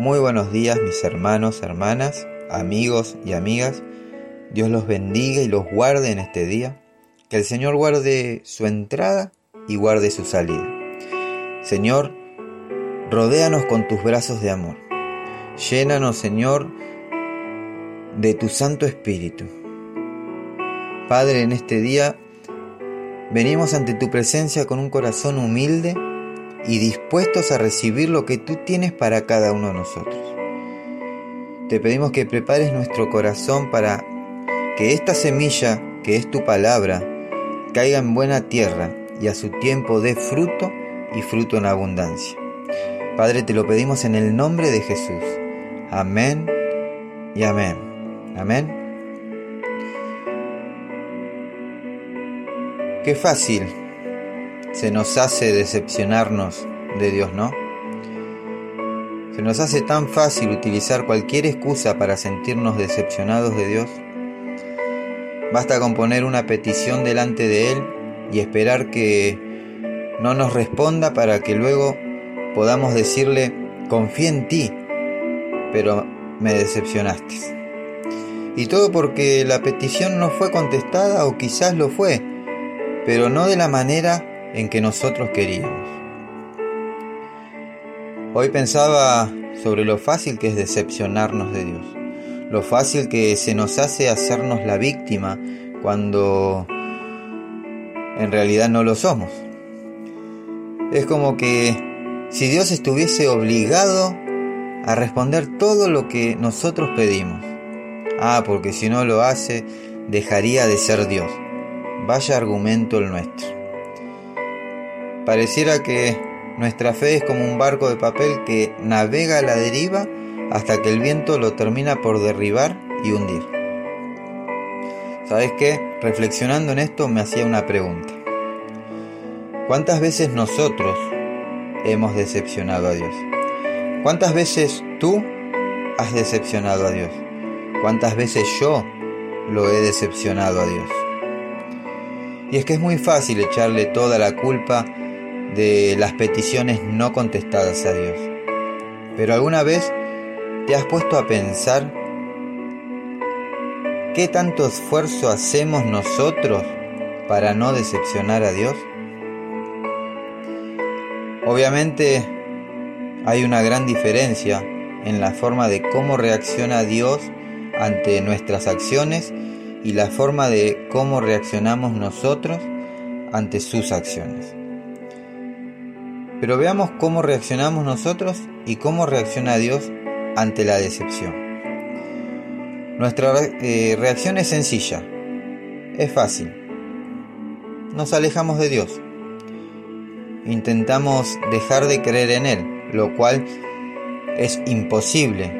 Muy buenos días mis hermanos, hermanas, amigos y amigas. Dios los bendiga y los guarde en este día. Que el Señor guarde su entrada y guarde su salida. Señor, rodéanos con tus brazos de amor. Llénanos, Señor, de tu Santo Espíritu. Padre, en este día venimos ante tu presencia con un corazón humilde y dispuestos a recibir lo que tú tienes para cada uno de nosotros. Te pedimos que prepares nuestro corazón para que esta semilla, que es tu palabra, caiga en buena tierra y a su tiempo dé fruto y fruto en abundancia. Padre, te lo pedimos en el nombre de Jesús. Amén y amén. Amén. Qué fácil se nos hace decepcionarnos de Dios, ¿no? Se nos hace tan fácil utilizar cualquier excusa para sentirnos decepcionados de Dios. Basta con poner una petición delante de Él y esperar que no nos responda para que luego podamos decirle, confío en ti, pero me decepcionaste. Y todo porque la petición no fue contestada o quizás lo fue, pero no de la manera en que nosotros queríamos. Hoy pensaba sobre lo fácil que es decepcionarnos de Dios, lo fácil que se nos hace hacernos la víctima cuando en realidad no lo somos. Es como que si Dios estuviese obligado a responder todo lo que nosotros pedimos. Ah, porque si no lo hace, dejaría de ser Dios. Vaya argumento el nuestro. Pareciera que nuestra fe es como un barco de papel que navega a la deriva hasta que el viento lo termina por derribar y hundir. ¿Sabes qué? Reflexionando en esto me hacía una pregunta. ¿Cuántas veces nosotros hemos decepcionado a Dios? ¿Cuántas veces tú has decepcionado a Dios? ¿Cuántas veces yo lo he decepcionado a Dios? Y es que es muy fácil echarle toda la culpa de las peticiones no contestadas a Dios. Pero alguna vez te has puesto a pensar qué tanto esfuerzo hacemos nosotros para no decepcionar a Dios. Obviamente hay una gran diferencia en la forma de cómo reacciona Dios ante nuestras acciones y la forma de cómo reaccionamos nosotros ante sus acciones. Pero veamos cómo reaccionamos nosotros y cómo reacciona Dios ante la decepción. Nuestra eh, reacción es sencilla, es fácil. Nos alejamos de Dios. Intentamos dejar de creer en Él, lo cual es imposible,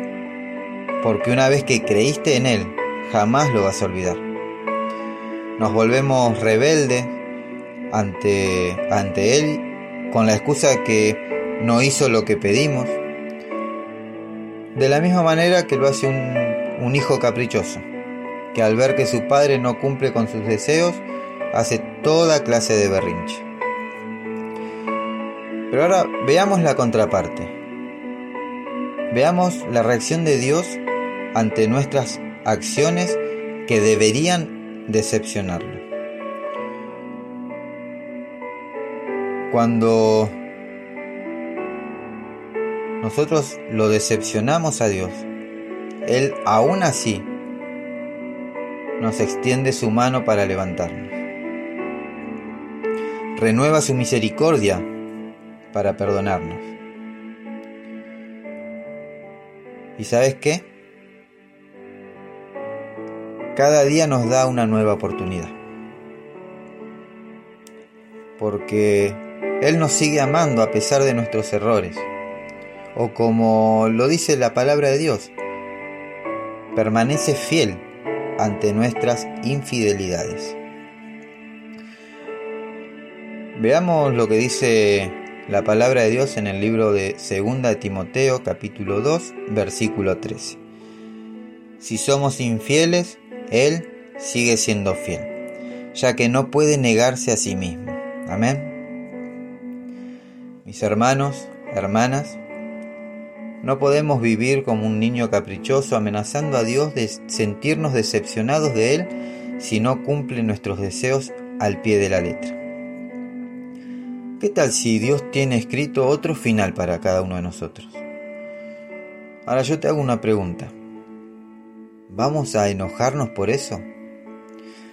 porque una vez que creíste en Él, jamás lo vas a olvidar. Nos volvemos rebeldes ante, ante Él con la excusa que no hizo lo que pedimos, de la misma manera que lo hace un, hijo caprichoso, que al ver que su padre no cumple con sus deseos, hace toda clase de berrinche. Pero ahora veamos la contraparte. Veamos la reacción de Dios ante nuestras acciones que deberían decepcionarlo. Cuando nosotros lo decepcionamos a Dios, Él aún así nos extiende su mano para levantarnos. Renueva su misericordia para perdonarnos. ¿Y sabes qué? Cada día nos da una nueva oportunidad. Porque él nos sigue amando a pesar de nuestros errores. O como lo dice la palabra de Dios, permanece fiel ante nuestras infidelidades. Veamos lo que dice la palabra de Dios en el libro de 2 Timoteo capítulo 2 versículo 13. Si somos infieles, Él sigue siendo fiel, ya que no puede negarse a sí mismo. Amén. Mis hermanos, hermanas, No podemos vivir como un niño caprichoso amenazando a Dios de sentirnos decepcionados de Él si no cumple nuestros deseos al pie de la letra. ¿Qué tal si Dios tiene escrito otro final para cada uno de nosotros? Ahora yo te hago una pregunta. ¿Vamos a enojarnos por eso?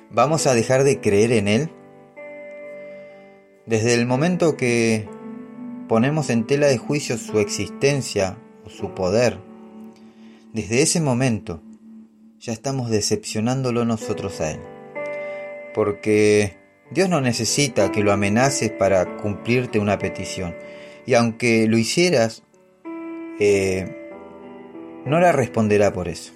¿Vamos a dejar de creer en Él? Desde el momento que ponemos en tela de juicio su existencia su poder, desde ese momento ya estamos decepcionándolo nosotros a Él. Porque Dios no necesita que lo amenaces para cumplirte una petición. Y aunque lo hicieras, eh, no la responderá por eso.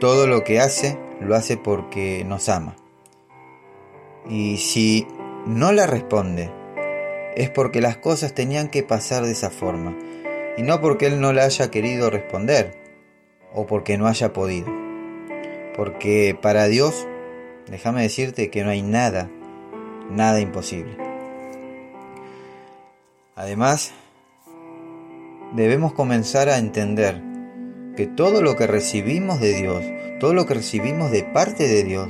Todo lo que hace, lo hace porque nos ama. Y si no la responde, es porque las cosas tenían que pasar de esa forma y no porque Él no le haya querido responder o porque no haya podido. Porque para Dios, déjame decirte que no hay nada, nada imposible. Además, debemos comenzar a entender que todo lo que recibimos de Dios, todo lo que recibimos de parte de Dios,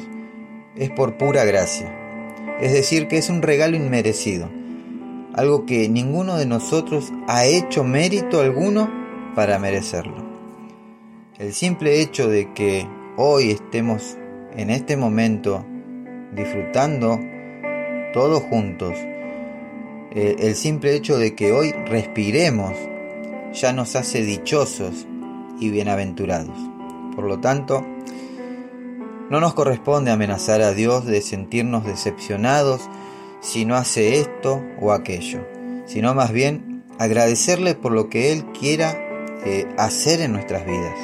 es por pura gracia. Es decir, que es un regalo inmerecido algo que ninguno de nosotros ha hecho mérito alguno para merecerlo. El simple hecho de que hoy estemos en este momento disfrutando todos juntos, el simple hecho de que hoy respiremos ya nos hace dichosos y bienaventurados. Por lo tanto, no nos corresponde amenazar a Dios de sentirnos decepcionados si no hace esto o aquello, sino más bien agradecerle por lo que Él quiera eh, hacer en nuestras vidas.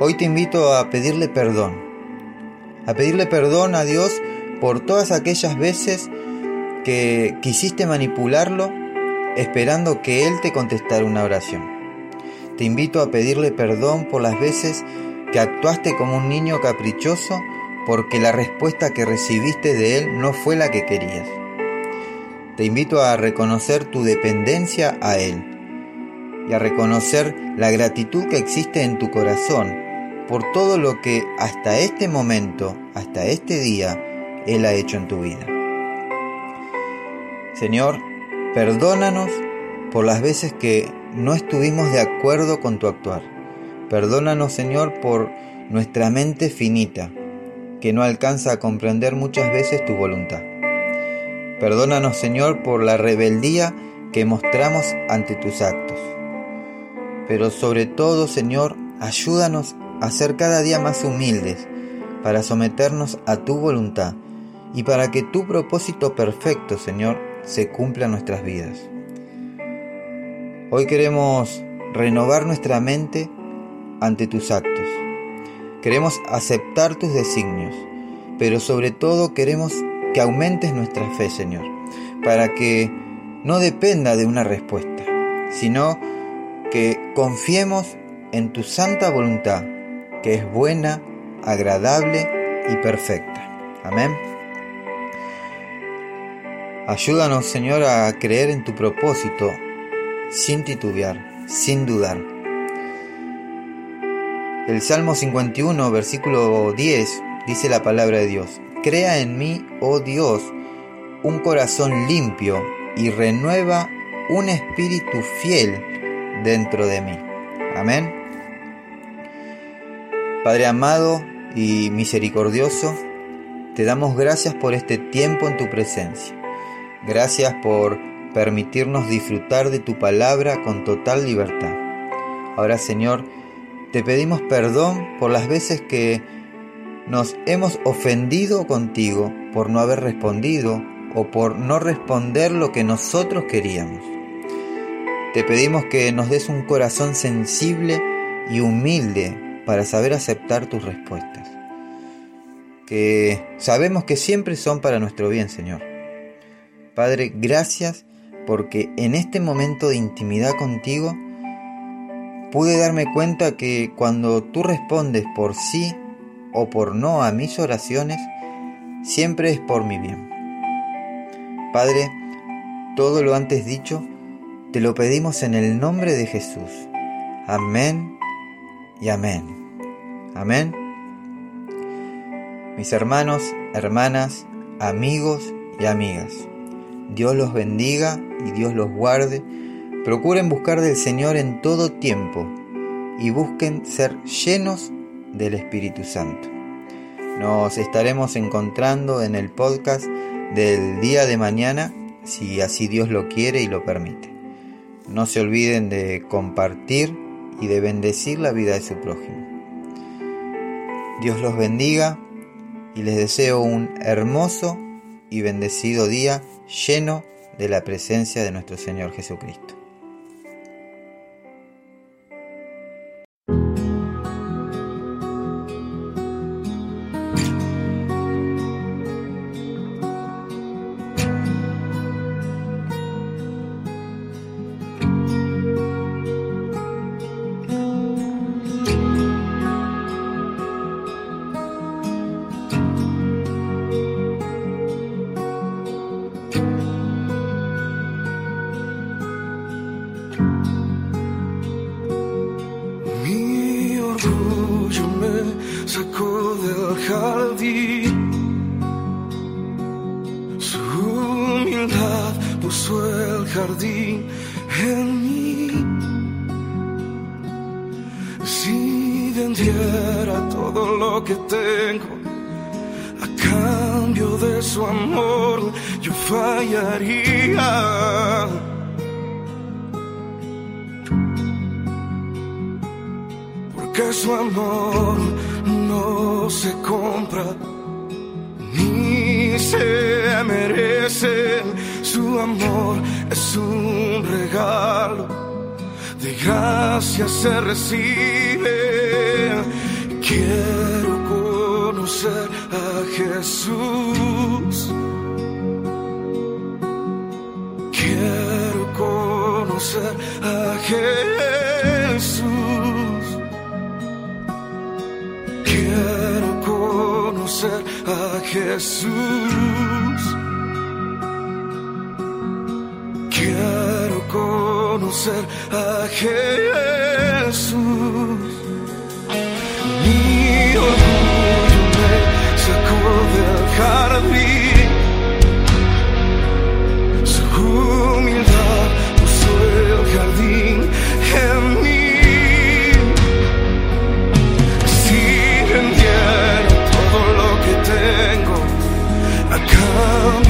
Hoy te invito a pedirle perdón, a pedirle perdón a Dios por todas aquellas veces que quisiste manipularlo esperando que Él te contestara una oración. Te invito a pedirle perdón por las veces que actuaste como un niño caprichoso porque la respuesta que recibiste de Él no fue la que querías. Te invito a reconocer tu dependencia a Él y a reconocer la gratitud que existe en tu corazón por todo lo que hasta este momento, hasta este día, Él ha hecho en tu vida. Señor, perdónanos por las veces que no estuvimos de acuerdo con tu actuar. Perdónanos, Señor, por nuestra mente finita, que no alcanza a comprender muchas veces tu voluntad. Perdónanos, Señor, por la rebeldía que mostramos ante tus actos. Pero sobre todo, Señor, ayúdanos a ser cada día más humildes para someternos a tu voluntad y para que tu propósito perfecto, Señor, se cumpla en nuestras vidas. Hoy queremos renovar nuestra mente ante tus actos Queremos aceptar tus designios, pero sobre todo queremos que aumentes nuestra fe, Señor, para que no dependa de una respuesta, sino que confiemos en tu santa voluntad, que es buena, agradable y perfecta. Amén. Ayúdanos, Señor, a creer en tu propósito sin titubear, sin dudar el Salmo 51, versículo 10, dice la palabra de Dios, Crea en mí, oh Dios, un corazón limpio y renueva un espíritu fiel dentro de mí. Amén. Padre amado y misericordioso, te damos gracias por este tiempo en tu presencia. Gracias por permitirnos disfrutar de tu palabra con total libertad. Ahora, Señor, te pedimos perdón por las veces que nos hemos ofendido contigo por no haber respondido o por no responder lo que nosotros queríamos. Te pedimos que nos des un corazón sensible y humilde para saber aceptar tus respuestas, que sabemos que siempre son para nuestro bien, Señor. Padre, gracias porque en este momento de intimidad contigo, pude darme cuenta que cuando tú respondes por sí o por no a mis oraciones, siempre es por mi bien. Padre, todo lo antes dicho Te lo pedimos en el nombre de Jesús. Amén y amén. Amén. Mis hermanos, hermanas, amigos y amigas, Dios los bendiga y Dios los guarde. Procuren buscar del Señor en todo tiempo y busquen ser llenos del Espíritu Santo. Nos estaremos encontrando en el podcast del día de mañana, si así Dios lo quiere y lo permite. No se olviden de compartir y de bendecir la vida de su prójimo. Dios los bendiga y les deseo un hermoso y bendecido día lleno de la presencia de nuestro Señor Jesucristo. Yo fallaría. Porque su amor no se compra ni se merece su amor es un regalo, de gracia se recibe. Quiero conocer a Jesús. Conocer a Jesús. Quiero conocer a Jesús. conocer a Jesús. Mi orgullo me sacó del jardín. A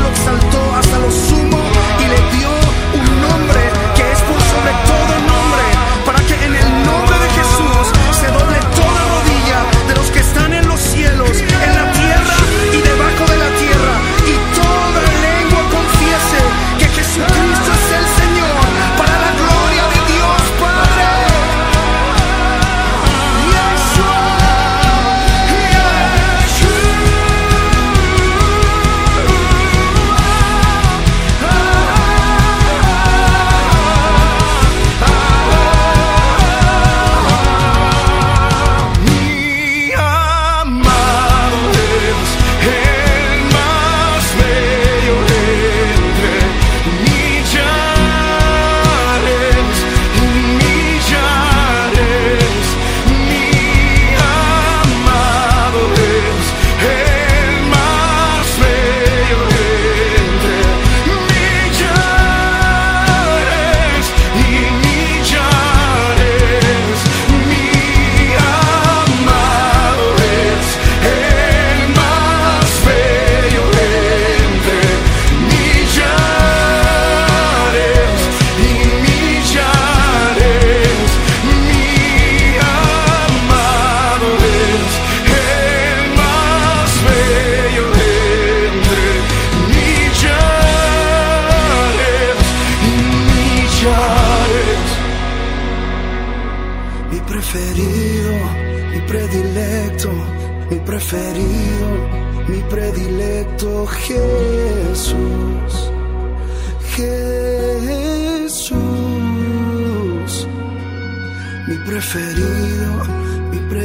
lo exaltó hasta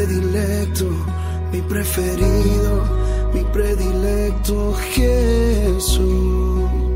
predilecto, mi preferido, mi predilecto Jesús.